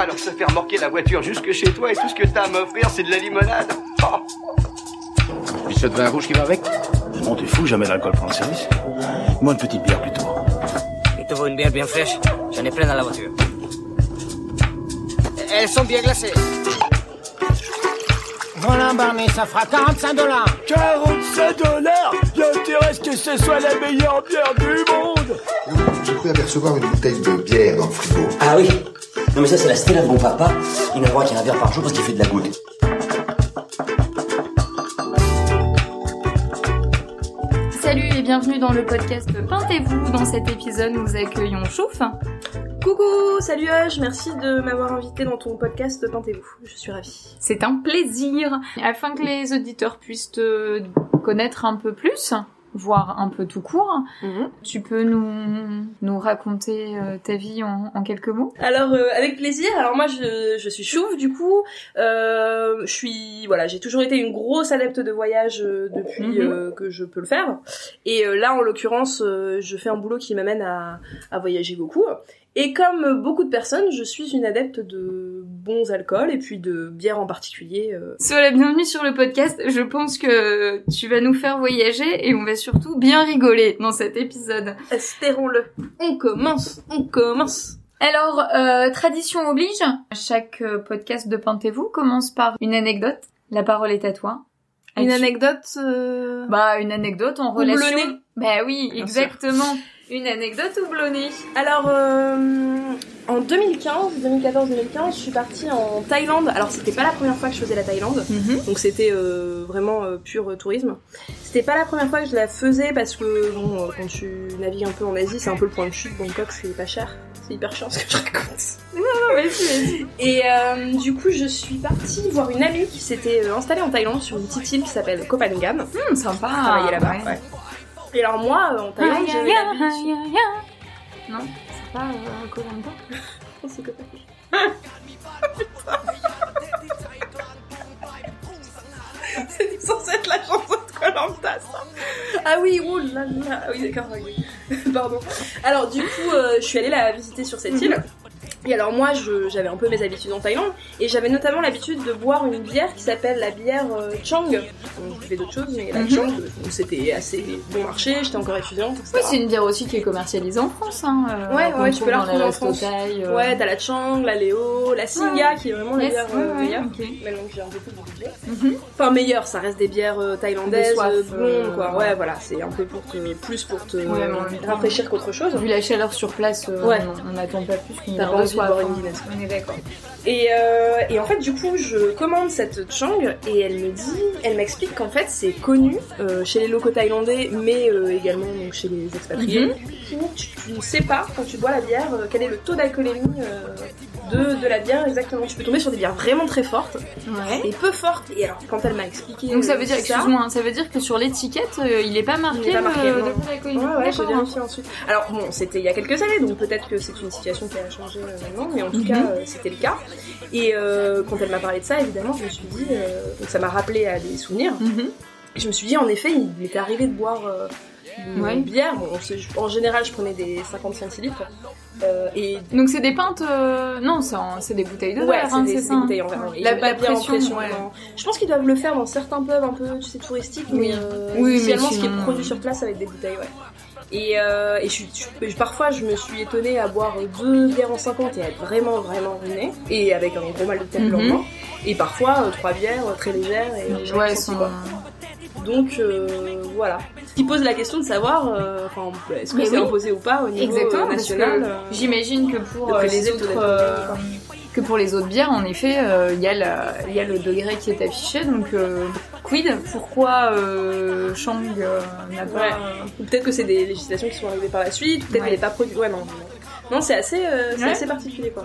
Alors se faire morquer la voiture jusque chez toi et tout ce que t'as à m'offrir, c'est de la limonade. Oh. Puis de vin rouge qui va avec On t'es fou, jamais d'alcool pour le service. Moi, une petite bière plutôt. Il te faut une bière bien fraîche J'en ai plein dans la voiture. Elles sont bien glacées. Voilà, Barney, ça fera 45 dollars. 45 dollars Il intéresse que ce soit la meilleure bière du monde Je peux apercevoir une bouteille de bière dans le frigo. Ah oui Non mais ça c'est la Stella de mon papa. Il n'a le droit qu'à un verre par jour parce qu'il fait de la goutte. Salut et bienvenue dans le podcast Peintez-vous. Dans cet épisode, nous accueillons Chouf. Coucou, salut Hush, merci de m'avoir invité dans ton podcast Peintez-vous. Je suis ravie. C'est un plaisir. Afin que les auditeurs puissent te connaître un peu plus, voire un peu tout court, Mhm. tu peux nous, nous raconter euh, ta vie en, en quelques mots? Alors euh, avec plaisir. Alors moi je, je suis chouve du coup. Euh, je suis voilà, j'ai toujours été une grosse adepte de voyage depuis Mhm. que je peux le faire. Et là en l'occurrence, je fais un boulot qui m'amène à, à voyager beaucoup. Et comme beaucoup de personnes, je suis une adepte de bons alcools et puis de bière en particulier. euh. Sois la bienvenue sur le podcast. Je pense que tu vas nous faire voyager et on va surtout bien rigoler dans cet épisode. Espérons-le. On commence, on commence. Alors, euh, tradition oblige, chaque euh, podcast de Peintez-vous commence par une anecdote. La parole est à toi. Une anecdote. euh, Bah, une anecdote en relation. Bah oui, exactement. Une anecdote houblonnée. Alors, euh, en 2015, 2014-2015, je suis partie en Thaïlande. Alors, c'était pas la première fois que je faisais la Thaïlande, donc c'était euh, vraiment euh, pur tourisme. C'était pas la première fois que je la faisais parce que, bon, quand tu navigues un peu en Asie, c'est un peu le point de chute. Bangkok, c'est pas cher. C'est hyper chiant ce que je raconte. vas-y, vas-y. Et euh, du coup, je suis partie voir une amie qui s'était installée en Thaïlande sur une petite île qui s'appelle Koh Phangan. Hum, sympa. travaillé là-bas. ouais. ouais. Et alors moi, euh, en Thaïlande, j'avais l'habitude. Non, c'est pas euh, Koh-Lanta Oh, c'est Phangan. C'est censé être la chanson de Colanta, ça. Ah oui, là là. Ah oui, d'accord, oui. Pardon. Alors, du coup, euh, je suis allée la visiter sur cette île. Et alors, moi, j'avais un peu mes habitudes en Thaïlande. Et j'avais notamment l'habitude de boire une bière qui s'appelle la bière euh, Chang. Donc, je buvais d'autres choses, mais la Mhm. Chang, euh, c'était assez bon marché. J'étais encore étudiante, etc. Oui, c'est une bière aussi qui est commercialisée en France. Hein, euh, Ouais, ouais, tu peux la retrouver en France. thaï, euh. Ouais, t'as la Chang, la Léo, la Singa, Ouais. qui est vraiment la Yes, bière ouais, meilleure. ok. Maintenant que j'ai un peu plus de budget. Enfin meilleure, ça reste des bières euh, thaïlandaises, De soif, blondes quoi. ouais. Voilà, c'est un peu pour te, plus pour te rafraîchir qu'autre chose. Vu la chaleur sur place, on n'attend pas plus qu'une Guinness, On est d'accord. Et, euh, et en fait du coup je commande cette Chang et elle me dit, elle m'explique qu'en fait c'est connu euh, chez les locaux thaïlandais mais euh, également donc, chez les expatriés. Mhm. Où tu, tu ne sais pas quand tu bois la bière euh, quel est le taux d'alcoolémie de, de la bière exactement. Tu peux tomber sur des bières vraiment très fortes Ouais. et peu fortes. Et alors quand elle m'a expliqué Donc ça veut dire, excuse-moi, hein, ça veut dire que sur l'étiquette, il est pas marqué, Il est pas marqué, le degré d'alcoolémie. Ouais, ouais, ensuite. Alors bon, c'était il y a quelques années, donc peut-être que c'est une situation qui a changé maintenant, mais en tout Mhm. cas, c'était le cas. Et euh, quand elle m'a parlé de ça, évidemment, je me suis dit, euh, donc ça m'a rappelé à des souvenirs. Mhm. Et je me suis dit, en effet, il m'était arrivé de boire euh, une Ouais. bière. En général, je prenais des 50 centilitres. Et Donc c'est des pintes, non, c'est des bouteilles de ouais, verre, c'est hein, des, c'est c'est ça. des hein. bouteilles en verre. Ils La, pression, ouais. Je pense qu'ils doivent le faire dans certains pubs un peu, tu sais, touristiques, mais Oui. mais ce qui est produit sur place avec des bouteilles, ouais. Et, euh, et je, suis- je- parfois, je me suis étonnée à boire deux bières en 50 et à être vraiment, vraiment ruinée, et avec un gros mal de tête lendemain. Et parfois, euh, trois bières euh, très légères et Les ouais, sont... quoi. Donc, voilà. Ce qui pose la question de savoir, est-ce que c'est oui. imposé ou pas au niveau Exactement, national j'imagine que pour les autres, d'alcoolémie, quoi. que pour les autres bières, en effet, euh, il y, y a le degré qui est affiché. Donc, euh, quid Pourquoi euh, Shang euh, n'a pas Ouais. Ou peut-être que c'est des législations qui sont arrivées par la suite, peut-être qu'elle n'est pas produite. Ouais, non. non. Non, c'est assez, euh, c'est assez particulier quoi.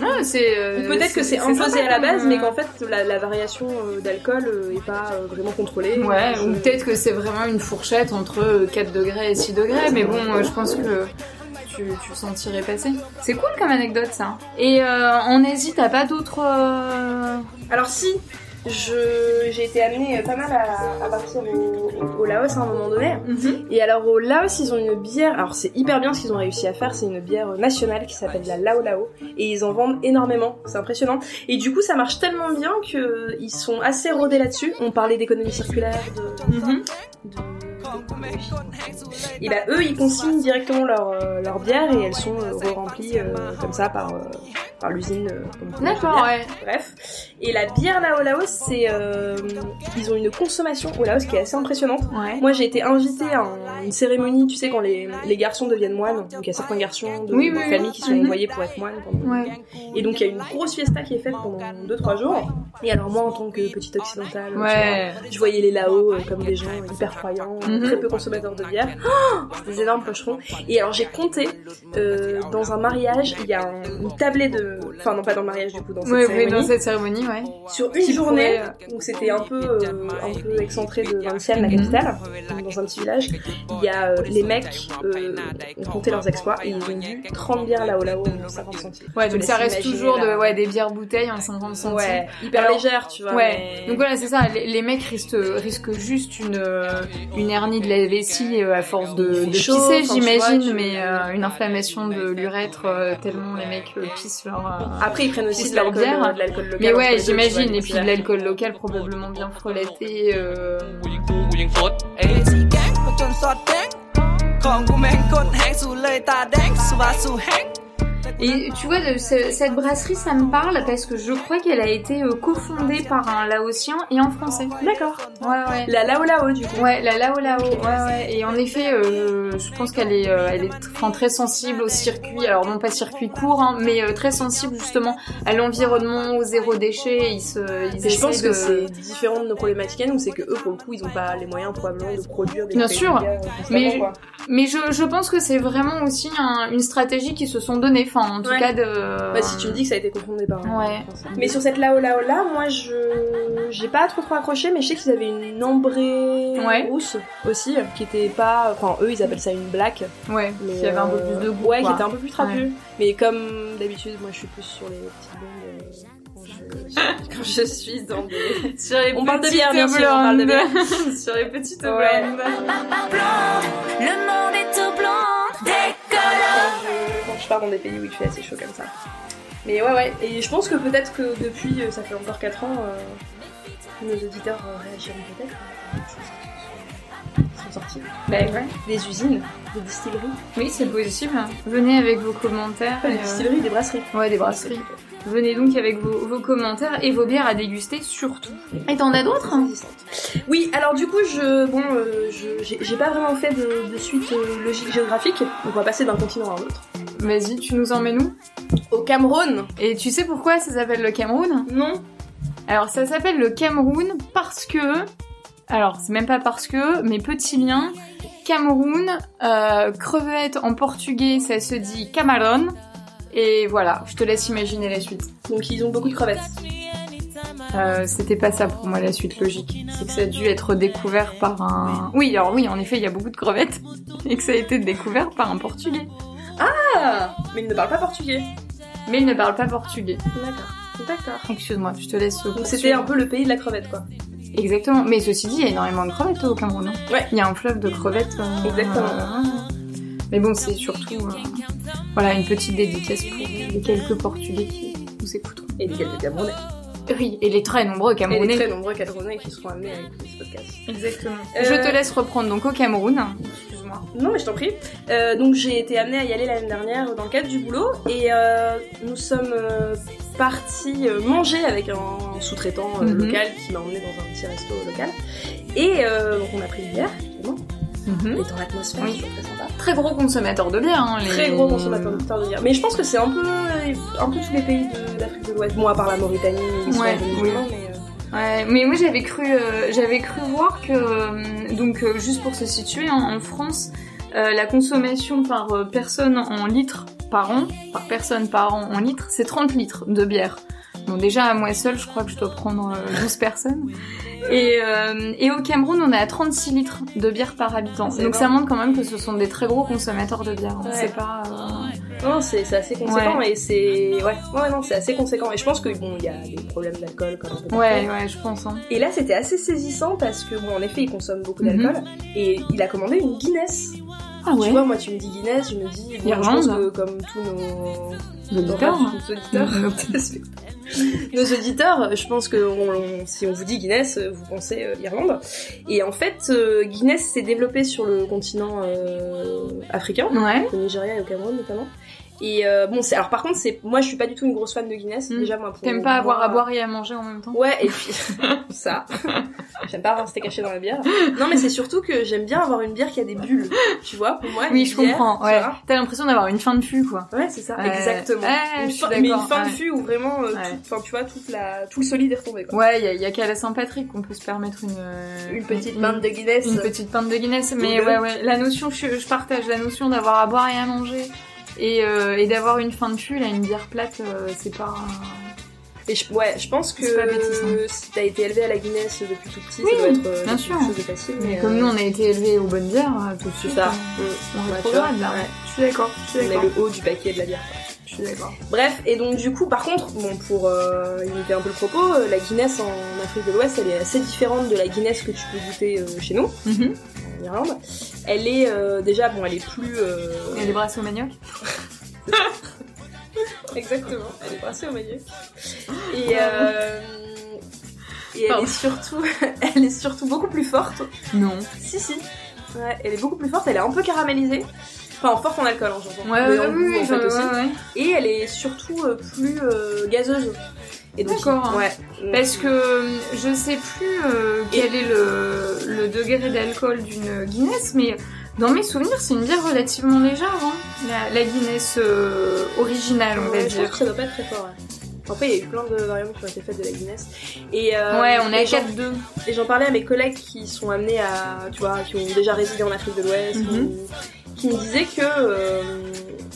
Ouais, c'est. euh, Ou peut-être que c'est imposé à la base, euh, mais qu'en fait la, la variation d'alcool euh, est pas vraiment contrôlée. Ouais, ou peut-être que c'est vraiment une fourchette entre euh, 4 degrés et 6 degrés, mais bon, je pense que tu, tu sentirais passer. C'est cool comme anecdote ça. Et euh, en Asie, t'as pas d'autres. euh, Alors si, j'ai été amenée euh, pas mal à, à partir au, au Laos à un moment donné. Mhm. Et alors au Laos, ils ont une bière. Alors c'est hyper bien ce qu'ils ont réussi à faire. C'est une bière nationale qui s'appelle la Lao Lao et ils en vendent énormément. C'est impressionnant. Et du coup, ça marche tellement bien que ils sont assez rodés là-dessus. On parlait d'économie circulaire, de, Mhm. Et bah eux, ils consignent directement leur, euh, leur bière et elles sont euh, re-remplies euh, comme ça par, par l'usine. D'accord, ouais. Bref. Et la bière là au Laos, c'est ils ont une consommation au Laos qui est assez impressionnante. Ouais. Moi, j'ai été invitée à un- une cérémonie, tu sais, quand les, les garçons deviennent moines. Donc, il y a certains garçons de, Oui, oui. qui sont Mhm. envoyés pour être moines. Pendant... Ouais. Et donc, il y a une grosse fiesta qui est faite pendant 2-3 jours. Et alors, moi, en tant que petite occidentale, tu Ouais. vois, je voyais les Lao euh, comme des gens hyper croyants, Mhm. Très peu consommateurs de bière. Oh, des énormes pocherons. Et alors, j'ai compté, euh, dans un mariage, il y a un- une tablée de... Enfin, non, pas dans le mariage, du coup, dans cette Ouais, cérémonie. dans cette cérémonie, ouais. Sur une journée, pourrait, donc c'était un peu, euh, un peu excentré de Vientiane, la Mhm. capitale, dans un petit village, il y a euh, les mecs euh, ont compté leurs exploits et ils ont bu 30 bières là-haut là-haut en 50 centimes. Ouais, donc ça reste toujours de, là. ouais, des bières bouteilles en 50 centimes. Ouais, hyper légère, tu vois. Ouais, mais- donc voilà, c'est ça. Les, les mecs risquent, risquent juste une, euh, une hernie de la vessie euh, à force de, pisser, j'imagine, mais euh, une inflammation de l'urètre euh, tellement les mecs euh, pissent leur. euh, Après, ils prennent aussi de leur l'alcool bière. de. Mais ouais, j'imagine. Et puis de l'alcool local probablement bien frelaté. Euh... Et tu vois, de ce- cette brasserie, ça me parle parce que je crois qu'elle a été euh, cofondée par un Laotien et un Français. D'accord. Ouais, ouais. La Lao Lao, du coup. Ouais, la Lao Lao, ouais, ouais. Et en effet, euh, je pense qu'elle est, euh, elle est enfin, très sensible au circuit, alors non pas circuit court, hein, mais euh, très sensible justement à l'environnement, au zéro déchet. Ils se, ils Et je pense que c'est différent de nos problématiques à nous, c'est que eux, pour le coup, ils ont pas les moyens probablement de produire des Bien sûr, mais. Mais je, je pense que c'est vraiment aussi un- une stratégie qu'ils se sont donnée, enfin en tout Ouais. cas de. Bah, si tu me dis que ça a été confondé par Ouais. Mais sur cette Lao Lao là, moi je j'ai pas trop trop accroché, mais je sais qu'ils avaient une ambrée Ouais. rousse aussi, qui était pas. Enfin, eux ils appellent ça une black. Ouais, Mais qui avait un peu plus de goût. Ouais, quoi. qui était un peu plus trapu. Ouais. Mais comme d'habitude, moi je suis plus sur les petites blondes. euh, quand je- suis dans des. Sur les On parle de bière, bien sûr, on parle de bière. Sur les petites Ouais. blondes. Le monde est tout pars dans des pays où il fait assez chaud comme ça. Mais ouais, ouais, et je pense que peut-être que depuis, euh, ça fait encore 4 ans, euh, nos auditeurs euh, réagiront peut-être. qui sont- sorties. Bah ouais. Des usines, des distilleries. Oui, c'est possible. Venez avec vos commentaires. Pas des distilleries, des brasseries. Ouais, des brasseries. Venez donc avec vos, vos commentaires et vos bières à déguster surtout. Et t'en as d'autres Oui, alors du coup, je, bon, euh, je- j'ai pas vraiment fait de, de suite euh, logique géographique, donc on va passer d'un continent à un autre. Vas-y, tu nous emmènes où? Au Cameroun Et tu sais pourquoi ça s'appelle le Cameroun? Non. Alors ça s'appelle le Cameroun parce que... Alors c'est même pas parce que, mais petit lien. Cameroun, euh, crevette en portugais ça se dit Cameron. Et voilà, je te laisse imaginer la suite. Donc ils ont beaucoup de crevettes. Euh, C'était pas ça pour moi la suite logique. C'est que ça a dû être découvert par un... Oui, alors oui, en effet, il y a beaucoup de crevettes. Et que ça a été découvert par un portugais. Ah Mais ils ne parlent pas portugais. Mais il ne parle pas portugais. D'accord. D'accord. Excuse-moi, je te laisse... Donc c'était un peu le pays de la crevette, quoi. Exactement. Mais ceci dit, il y a énormément de crevettes au Cameroun. hein. Ouais. Il y a un fleuve de crevettes. euh, Exactement. euh, Mais bon, c'est surtout euh, voilà une petite dédicace pour les quelques Portugais qui nous écouteront. Et des quelques Camerounais. Oui, et les très nombreux Et Camerounais. des très nombreux Camerounais qui seront amenés à écouter ce podcast. Exactement. Euh, Je te laisse reprendre donc au Cameroun. Excuse-moi. Non, mais je t'en prie. Euh, donc j'ai été amenée à y aller l'année dernière dans le cadre du boulot et euh, nous sommes partis manger avec un sous-traitant Mhm. local qui m'a emmené dans un petit resto local. Et donc on a pris une bière, évidemment. Et dans l'atmosphère, Oui. c'est très sympa. Très gros consommateur de bière. Hein, les- Très gros consommateur de bière. Mais je pense que c'est un peu, un peu tous les pays de- d'Afrique de l'Ouest. Bon, à part la Mauritanie, Ouais, oui. mais... euh, Ouais, mais moi j'avais cru, euh, j'avais cru voir que, euh, donc euh, juste pour se situer, hein, en France, euh, la consommation par euh, personne en litres par an, par personne par an en litres, c'est 30 litres de bière. Bon déjà à moi seule, je crois que je dois prendre euh, 12 personnes. Et, euh, et au Cameroun, on est à 36 litres de bière par habitant. Donc ça montre quand même que ce sont des très gros consommateurs de bière. hein. Ouais. C'est pas, euh, Non, c'est assez conséquent et c'est ouais, ouais non, c'est assez conséquent et je pense que bon, il y a des problèmes d'alcool un peu Ouais, ouais, je pense. Hein. Et là, c'était assez saisissant parce que bon, en effet, il consomme beaucoup Mhm. d'alcool et il a commandé une Guinness. Ah Tu vois, moi, tu me dis Guinness, je me dis bon, je Irlande. pense que comme tous nos Auditeurs. nos auditeurs, nos auditeurs, je pense que on- on- si on vous dit Guinness, vous pensez euh, Irlande. Et en fait, euh, Guinness s'est développé sur le continent euh, africain, Ouais. au Nigeria et au Cameroun notamment. Et euh, bon, alors par contre, c'est moi, je suis pas du tout une grosse fan de Guinness. Mm. Déjà, moi, T'aimes pas avoir à boire et à manger en même temps? Ouais, et puis ça. J'aime pas rester caché dans la bière. Non, mais c'est surtout que j'aime bien avoir une bière qui a des bulles. Tu vois, pour moi. Oui, je bière, comprends. Ouais. T'as l'impression d'avoir une fin de fût, quoi. Ouais, c'est ça, exactement. Ouais, Une fin- mais une fin de fût où vraiment, euh, tu vois, toute la, tout le solide est retombé. Quoi. Ouais, il y a, y a qu'à la Saint-Patrick qu'on peut se permettre une euh, Une petite pinte de Guinness. Une petite pinte de Guinness, mais ouais, ouais, la notion, je, je partage la notion d'avoir à boire et à manger. Et, euh, et d'avoir une fin de fût, là, une bière plate, euh, c'est pas... Et je, ouais, je pense que pas bêtissant. si t'as été élevé à la Guinness depuis tout petit, Oui, ça doit être euh, bien sûr. chose de facile. Mais Mais comme nous, on a été élevés aux bonnes bières, tout de c'est suite, ça. on, Mm. on rétrograde, tu vois, là. ouais. Je suis d'accord, On est d'accord. le haut du paquet de la bière. quoi. Je suis d'accord. Bref, et donc du coup, par contre, bon, pour euh, limiter un peu le propos, euh, la Guinness en Afrique de l'Ouest, elle est assez différente de la Guinness que tu peux goûter euh, chez nous, Mhm. en Irlande. Elle est euh, déjà, bon, elle est plus... euh, Et les brassés au manioc? Exactement, elle est brassée au manioc. Et, euh, et elle Pardon. est surtout, elle est surtout beaucoup plus forte. Non. Si si, ouais, elle est beaucoup plus forte. Elle est un peu caramélisée. Enfin, forte en alcool, hein, j'entends. Ouais, ouais, en oui, en fait je- aussi. ouais, ouais. Et elle est surtout euh, plus euh, gazeuse. Et donc, D'accord. Ouais. Parce que euh, je sais plus euh, quel est le, le degré d'alcool d'une Guinness, mais dans mes souvenirs, c'est une bière relativement légère, hein, la, la Guinness originale, on va je pense dire. que ça doit pas être très fort. Ouais. Après, il y a eu plein de variantes qui ont été faites de la Guinness. Et, euh, Ouais, on et j'en- 4-2. Et j'en parlais à mes collègues qui sont amenés à, tu vois, qui ont déjà résidé en Afrique de l'Ouest, Mhm. Qui me disaient que euh,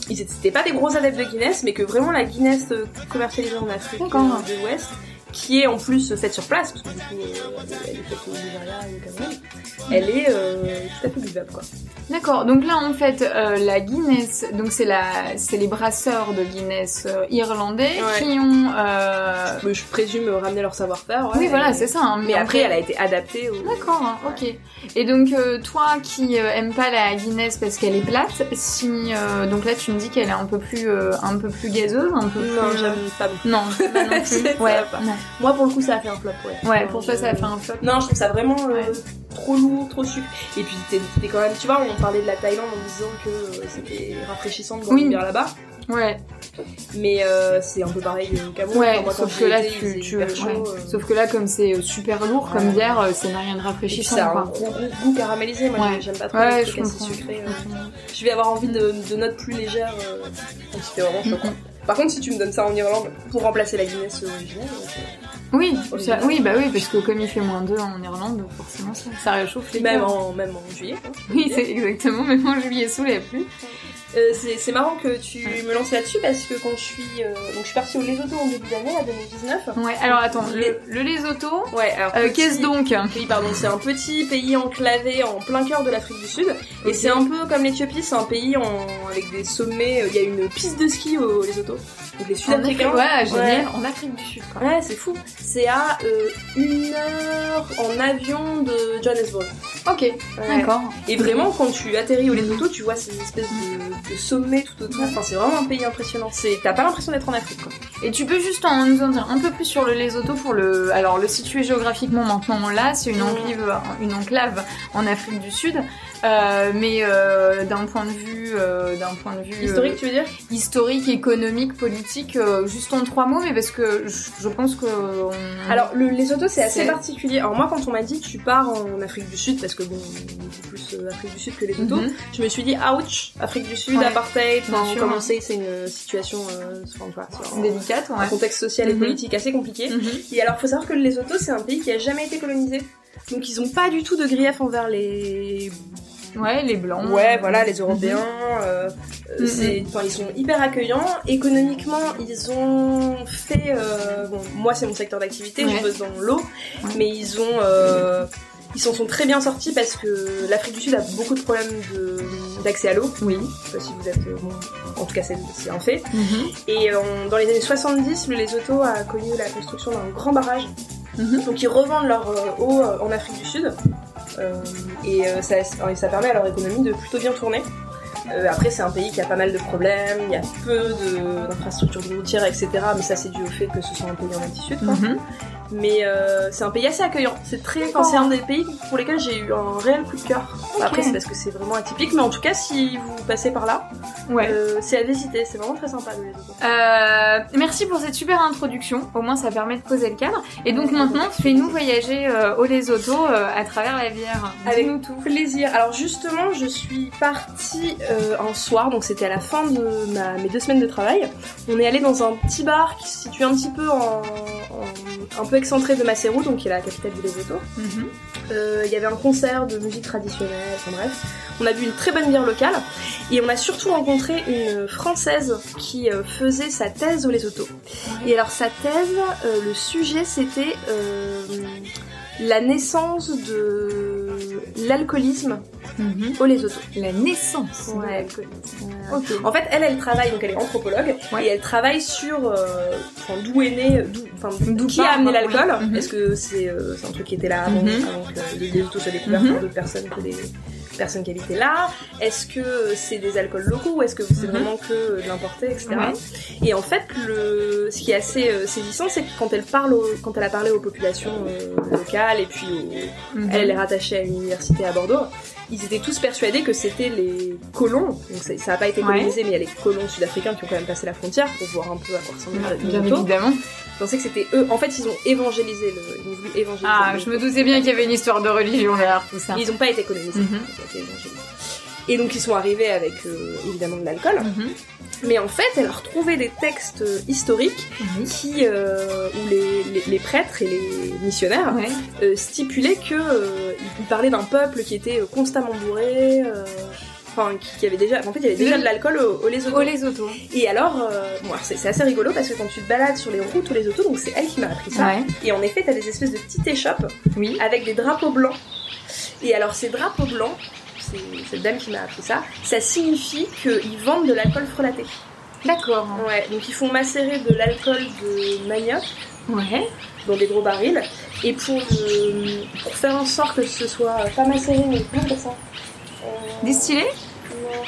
ils étaient c'était pas des gros adeptes de Guinness, mais que vraiment la Guinness euh, commercialisée en Afrique euh, de l'Ouest, qui est en plus faite sur place, parce que du coup, euh, elle est- faite au Nigeria et au Cameroun, elle est euh, tout à fait buvable, quoi. D'accord, donc là en fait euh, la Guinness, donc c'est la, c'est les brasseurs de Guinness euh, irlandais Ouais. qui ont. euh, Mais je présume ramener leur savoir-faire. ouais. Oui voilà c'est ça. hein, Mais après, fait- elle a été adaptée au. D'accord, hein, ok. Et donc euh, toi qui euh, aime pas la Guinness parce qu'elle est plate, si euh, donc là tu me dis qu'elle est un peu plus euh, un peu plus gazeuse, un peu Non, plus. j'aime pas beaucoup. Non, pas non plus. Ouais, va pas. non. Moi, pour le coup, ça a fait un flop, ouais. Ouais, pour toi ça a fait un flop. Non, je trouve ça vraiment euh, Ouais. trop lourd, trop sucre. Et puis t'es quand même, tu vois, on parlait de la Thaïlande en disant que euh, c'était rafraîchissant de boire Oui. là-bas, Ouais, mais euh, c'est un peu pareil au Cameroun. ouais. Moi, sauf que là tu, tu ouais. chaud, euh, sauf que là comme c'est super lourd comme Ouais. bière, euh, c'est n'a rien de rafraîchissant ça a un gros, gros goût caramélisé. Moi, Ouais. j'aime pas trop Ouais, les je trucs assez sucrés. euh. Je vais avoir envie de, de notes plus légères, donc c'était vraiment quoi. Par contre, si tu me donnes ça en Irlande pour remplacer la Guinness originale, euh, Oui, ça- oui, bah oui, parce que comme il fait moins 2 en Irlande, forcément ça, ça réchauffe les même en, même en juillet. hein. Oui, c'est exactement, même en juillet sous la pluie. Euh, c'est marrant que tu me lances là-dessus parce que quand je suis euh, donc je suis partie au Lesotho en début d'année, à 2019. Ouais, alors attends, le, le Lesotho, Ouais, alors euh, qu'est-ce donc Oui, pardon, c'est un petit pays enclavé en plein cœur de l'Afrique du Sud. Et c'est un peu comme l'Éthiopie, c'est un pays en... avec des sommets. euh, Il y a une piste de ski au Lesotho. Donc les En Sud-Africains. Ouais, génial, Ouais. en Afrique du Sud quoi. Ouais, c'est fou. C'est à euh, une heure en avion de Johannesburg. Ok, Ouais. d'accord. Et vraiment, quand tu atterris au Lesotho, tu vois ces espèces de, de sommets tout autour. Enfin, c'est vraiment un pays impressionnant. C'est, t'as pas l'impression d'être en Afrique, quoi. Et tu peux juste en, nous en dire un peu plus sur le Lesotho pour le, alors le situer géographiquement maintenant là, c'est une enclave, une enclave en Afrique du Sud, euh, mais euh, d'un point de vue, euh, d'un point de vue Historique, tu veux dire? historique, économique, politique, juste en trois mots, mais parce que je, je pense que on- Alors, le Lesotho, c'est assez C'est- particulier. Alors, moi, quand on m'a dit tu pars en Afrique du Sud, parce que bon, c'est plus Afrique du Sud que Lesotho, Mhm. je me suis dit, ouch, Afrique du Sud, Ouais. apartheid, enfin, sûr. comme on sait, c'est une situation, enfin, c'est un- délicate, un contexte social et Mhm. politique assez compliqué. Mhm. Et alors, faut savoir que le Lesotho, c'est un pays qui a jamais été colonisé. Donc, ils ont pas du tout de grief envers les Ouais, les blancs. Ouais, voilà, les Européens. euh, euh, enfin, ils sont hyper accueillants. Économiquement, ils ont fait. euh, bon, moi, c'est mon secteur d'activité, Ouais. je bosse dans l'eau, Ouais. mais ils ont. euh, Ils s'en sont très bien sortis parce que l'Afrique du Sud a beaucoup de problèmes de- d'accès à l'eau. Oui. Je sais pas si vous êtes. euh, bon, en tout cas, c'est un fait. Mhm. Et euh, dans les années 70, le Lesotho a connu la construction d'un grand barrage. Mhm. Donc ils revendent leur euh, eau euh, en Afrique du Sud. Euh, et euh, ça, et ça permet à leur économie de plutôt bien tourner. Euh, après, c'est un pays qui a pas mal de problèmes, il y a peu d'infrastructures routières, etc. Mais ça, c'est dû au fait que ce soit un pays en altitude. Quoi. Mhm. Mais euh, c'est un pays assez accueillant. C'est très, enfin, c'est un des pays pour lesquels j'ai eu un réel coup de cœur. Après, c'est parce que c'est vraiment atypique, mais en tout cas, si vous passez par là, Ouais. euh, c'est à visiter. C'est vraiment très sympa. Euh, merci pour cette super introduction. Au moins, ça permet de poser le cadre. Et donc maintenant, fais-nous voyager au Lesotho à travers la bière. Avec Dis-nous tout. plaisir. Alors justement, je suis partie un soir, donc c'était à la fin de ma- mes deux semaines de travail. On est allé dans un petit bar qui se situe un petit peu en, en- un peu excentré de Maseru, donc qui est la capitale du Lesotho. Mhm. Euh, Il y avait un concert de musique traditionnelle, enfin bref. On a bu une très bonne bière locale et on a surtout rencontré une française qui euh, faisait sa thèse au Lesotho. Et alors sa thèse, euh, le sujet c'était la naissance de l'alcoolisme Mhm. au Lesotho. La naissance. de Ouais. En fait, elle, elle travaille, donc elle est anthropologue, Ouais. et elle travaille sur euh, d'où est né, d'où, qui a amené ouais. l'alcool. Mhm. Est-ce que c'est euh, c'est un truc qui était là avant, Mhm. avant que le Lesotho soit découvert Mhm. par d'autres personnes que des personnes qui habitaient là Est-ce que c'est des alcools locaux? Ou est-ce que c'est Mhm. vraiment que de l'importé, etc. Ouais. Et en fait, le, ce qui est assez euh, saisissant, c'est que quand elle parle, au- quand elle a parlé aux populations euh, locales et puis Mhm. elle, elle est rattachée à une université à Bordeaux. Ils étaient tous persuadés que c'était les colons, donc ça n'a pas été Ouais. colonisé, mais il y a les colons sud-africains qui ont quand même passé la frontière pour voir un peu à quoi ressemblait le Bien évidemment. Ils pensaient que c'était eux. En fait, ils ont évangélisé le, ils ont voulu évangéliser. Ah, je me doutais bien qu'il y avait une histoire de religion derrière tout ça. Ils n'ont pas été colonisés. Mhm. Et donc ils sont arrivés avec euh, évidemment de l'alcool. Mhm. Mais en fait, elle a retrouvé des textes euh, historiques qui, euh, où les, les- les prêtres et les missionnaires Ouais. euh, stipulaient que euh, ils parlaient d'un peuple qui était constamment bourré. Enfin, qui, avait déjà, en fait, il y avait déjà de l'alcool au, au Lesotho. Et alors, bon, alors c'est assez rigolo parce que quand tu te balades sur les routes au Lesotho, donc c'est elle qui m'a appris ça. Ouais. Et en effet, t'as des espèces de petites échoppes Oui. avec des drapeaux blancs. Et alors, ces drapeaux blancs, c'est cette dame qui m'a appris ça, ça signifie qu'ils vendent de l'alcool frelaté. D'accord. Ouais, donc ils font macérer de l'alcool de manioc Ouais. dans des gros barils. Et pour, pour faire en sorte que ce soit pas macéré, mais comment ça Euh, Distillé? Non.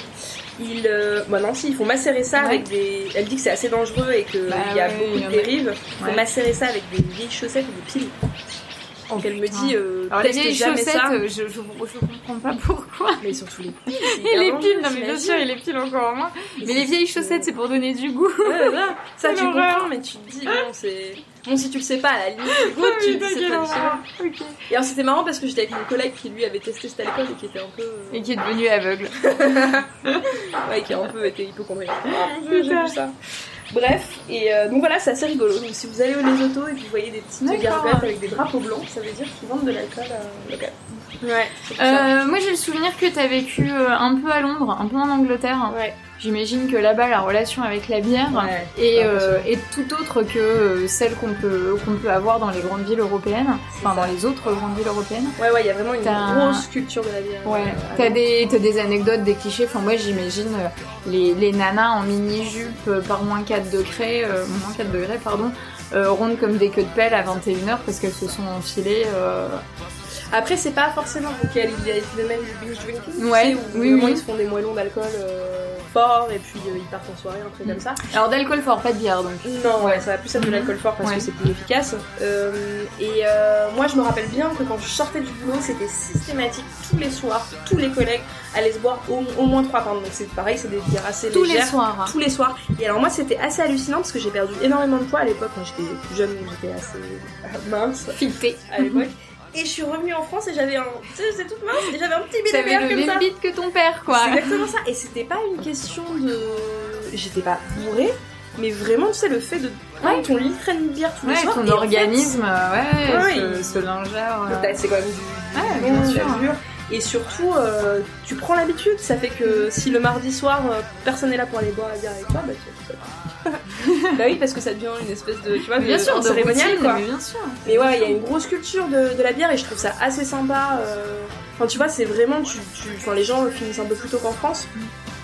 Ils, euh, bah non, si, ils font macérer ça Ouais. avec des. Elle dit que c'est assez dangereux et qu'il Bah y a ouais, beaucoup de dérives. Ils font macérer ça avec des vieilles chaussettes et des piles. Donc elle me dit, euh, Alors les jamais chaussettes, ça. euh, je, je, je comprends pas pourquoi. Mais surtout les piles. Et les piles, non mais bien sûr, et les piles encore moins. Mais les vieilles chaussettes, c'est pour donner du goût. Ouais. Ça, Quelle tu horreur. comprends, mais tu te dis, bon, c'est. Bon, si tu le sais pas, à la limite, Ah, tu quelle traditionnel. horreur. Ok. Et alors, c'était marrant parce que j'étais avec mon collègue qui, lui, avait testé cet alcool et qui était un peu. euh, Et qui est devenu aveugle. Ouais, qui a un peu été hypochondriaque. Ah, j'ai vu ça. Bref, et euh, donc voilà, c'est assez rigolo. Donc si vous allez au Lesotho et que vous voyez des petites gargotes avec des drapeaux blancs, ça veut dire qu'ils vendent de l'alcool euh, local. Ouais. Euh, moi j'ai le souvenir que t'as vécu un peu à Londres, un peu en Angleterre. Ouais. J'imagine que là-bas la relation avec la bière Ouais, est, euh, est tout autre que euh, celle qu'on peut, qu'on peut avoir dans les grandes villes européennes, enfin ça. dans les autres grandes villes européennes. Ouais, ouais, il y a vraiment une grosse culture de la bière. Ouais, euh, à t'as des, des anecdotes, des clichés. Enfin, moi j'imagine les, les nanas en mini-jupe par moins 4 degrés, euh, moins 4 degrés, pardon, rondes comme des queues de pelle à 21h parce qu'elles se sont enfilées. Après, c'est pas forcément. Y a le phénomène du binge drinking, Ouais, où oui, oui. ils se font des moellons d'alcool euh, forts et puis euh, ils partent en soirée, un truc comme ça. Alors d'alcool fort, pas de bière donc. Non, ouais, ça va plus être de l'alcool fort parce Ouais. que c'est plus efficace. Euh, et euh, moi, je me rappelle bien que quand je sortais du boulot, c'était systématique tous les soirs. Tous les collègues allaient se boire au, au moins trois pintes. Donc c'est pareil, c'est des bières assez Tous les légères. soirs. Tous les soirs. Et alors moi, c'était assez hallucinant parce que j'ai perdu énormément de poids à l'époque quand j'étais jeune, j'étais assez mince Fité. à l'époque. Et je suis revenue en France et j'avais un, tu sais, c'est toute mince et j'avais un petit bide T'avais le comme ça. même bite que ton père quoi. C'est exactement ça. Et c'était pas une question de. J'étais pas bourrée, mais vraiment, tu sais, le fait de prendre ton et demi de bière tous les Ouais, soirs. ton et en organisme, ouais, Ouais, ce, lingère. euh, c'est quand même du. Ouais, bien sûr. l'allure. Et surtout, euh, tu prends l'habitude. Ça fait que si le mardi soir, euh, personne n'est là pour aller boire la bière avec toi, bah tu. bah oui, parce que ça devient une espèce de, tu vois, bien de, sûr, de cérémonial, routine, quoi. mais bien sûr. Mais ouais, il y a une grosse culture de, de la bière et je trouve ça assez sympa. euh. Enfin, tu vois, c'est vraiment, tu, tu, enfin, les gens finissent un peu plus tôt qu'en France,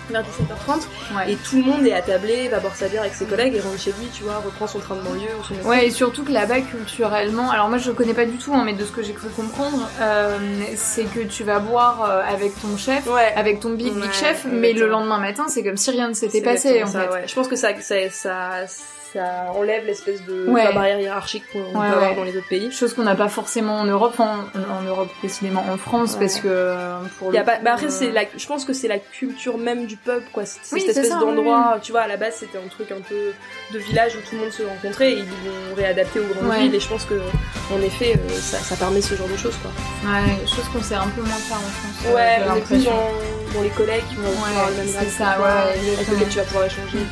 vers 17h30, Ouais. et tout le monde est attablé, va boire sa bière avec ses collègues et rentre chez lui, tu vois, reprend son train de banlieue ou son métro. Ouais, et surtout que là-bas, culturellement, alors moi je connais pas du tout, hein, mais de ce que j'ai cru comprendre, euh, c'est que tu vas boire euh, avec ton chef, Ouais. avec ton big big chef, mais le lendemain matin, c'est comme si rien ne s'était passé en fait. Je pense que ça, ça, ça, ça enlève l'espèce de Ouais. la barrière hiérarchique qu'on peut Ouais, avoir ouais. dans les autres pays. Chose qu'on n'a pas forcément en Europe, en, en Europe précisément en France, parce que euh, Y a pas, bah après, euh, c'est la, je pense que c'est la culture même du pub, quoi. C'est Oui, cette espèce d'endroit, tu vois, à la base, c'était un truc un peu de village où tout le monde se rencontrait et ils l'ont réadapté aux grandes villes. Et je pense que, en effet, euh, ça, ça permet ce genre de choses, quoi. Ouais, chose qu'on sait un peu moins faire en France. euh, Ouais, on est plus dans, dans les collègues qui vont Ouais, avoir le même c'est grade ça, ouais, avec lesquels tu vas pouvoir échanger. Ouais.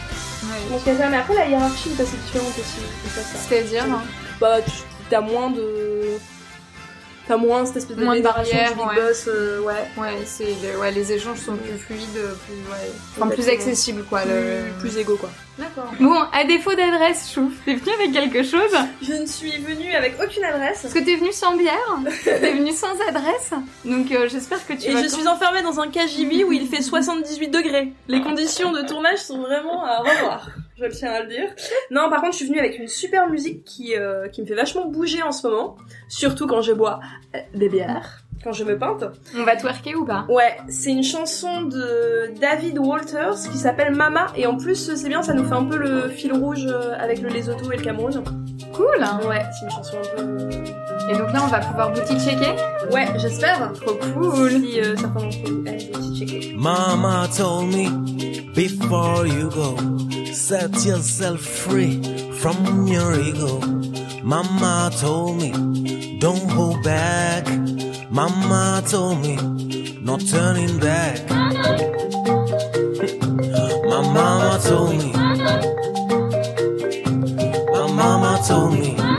Y a ça, mais après, la hiérarchie est assez différente aussi. C'est-à-dire hein? Bah, tu t'as moins de. T'as moins cette espèce de Moins big ouais. boss, euh, ouais. Ouais, c'est le- ouais, les échanges sont plus fluides, plus ouais, enfin plus accessibles quoi. Le... Plus, égaux, quoi. D'accord. Bon, à défaut d'adresse, Chouf, t'es venu avec quelque chose Je ne suis venue avec aucune adresse. Parce que t'es venu sans bière, t'es venu sans adresse, donc euh, j'espère que tu Et vas. je suis enfermée dans un KGB où il fait 78 degrés. Les conditions de tournage sont vraiment à revoir. Je tiens à le dire. Non, par contre, je suis venue avec une super musique qui, euh, qui me fait vachement bouger en ce moment. Surtout quand je bois euh, des bières. Quand je me peinte. On va twerker ou pas Ouais, c'est une chanson de David Walters qui s'appelle Mama. Et en plus, c'est bien, ça nous fait un peu le fil rouge euh, avec le Lesotho et le Cameroun. Cool. Ouais, c'est une chanson un peu... Et donc là, on va pouvoir boutique checker. Ouais, j'espère. Trop cool. Si euh, certains d'entre vous aiment boutique checker. Mama told me before you go, set yourself free from your ego. Mama told me, don't hold back. Mama told me, not turning back. My mama told me. My mama told me.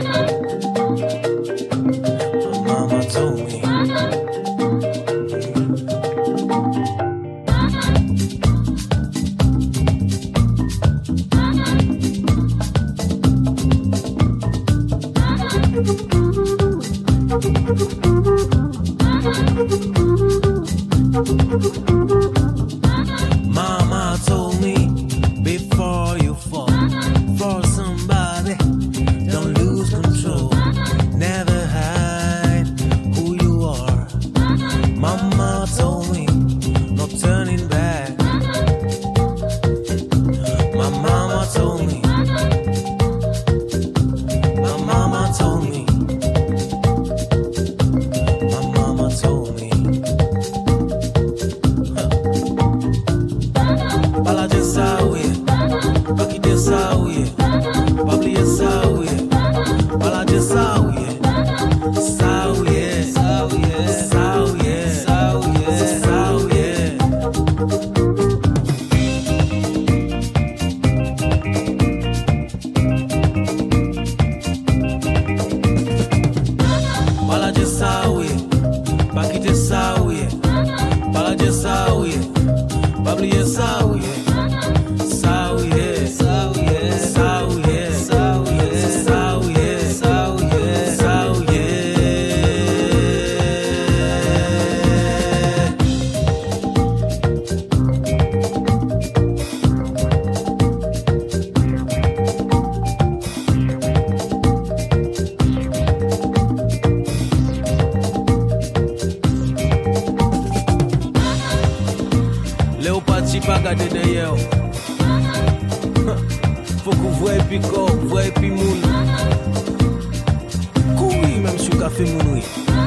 Café Monui.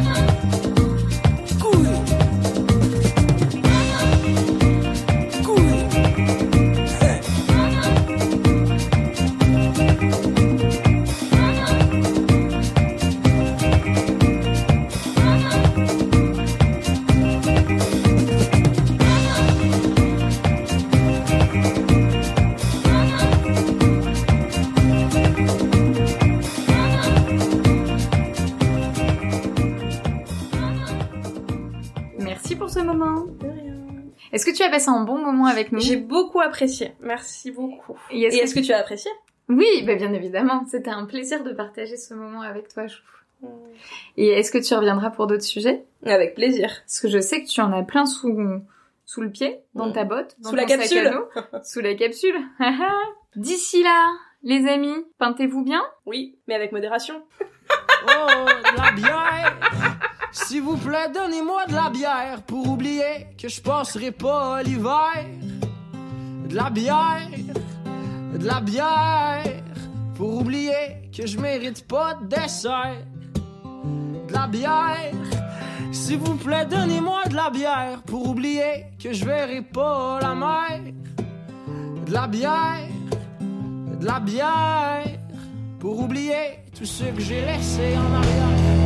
As passé un bon moment avec nous J'ai beaucoup apprécié. Merci beaucoup. Et est-ce Et que- est-ce que tu as apprécié? Oui, bah bien évidemment. C'était un plaisir de partager ce moment avec toi, Chou. Et est-ce que tu reviendras pour d'autres sujets? Avec plaisir. Parce que je sais que tu en as plein sous, sous le pied, dans ta botte, dans Sous la ton sac à capsule. dos. sous la capsule. D'ici là, les amis, peintez-vous bien? Oui, mais avec modération. Oh, la bière. S'il vous plaît, donnez-moi de la bière pour oublier que je passerai pas l'hiver. De la bière, de la bière pour oublier que je mérite pas de dessert. De la bière, s'il vous plaît, donnez-moi de la bière pour oublier que je verrai pas la mer. De la bière, de la bière pour oublier tout ce que j'ai laissé en arrière.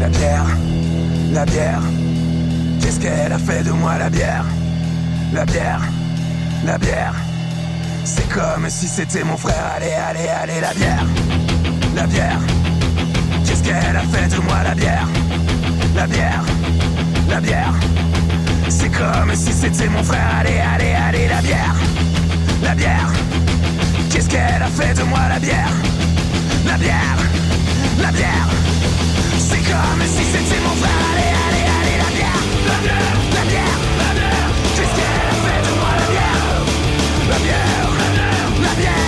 La bière, la bière, qu'est-ce qu'elle a fait de moi la bière? La bière, la bière, c'est comme si c'était mon frère. Allez, allez, allez, la bière, la bière, qu'est-ce qu'elle a fait de moi la bière? La bière, la bière, c'est comme si c'était mon frère. Allez, allez, allez, la bière, la bière, qu'est-ce qu'elle a fait de moi la bière? La bière, la bière. C'est comme si c'était mon frère. Allez, allez, allez, la bière, la bière, la bière, la bière. Qu'est-ce qu'elle a fait de moi, la bière La bière, la bière, la bière.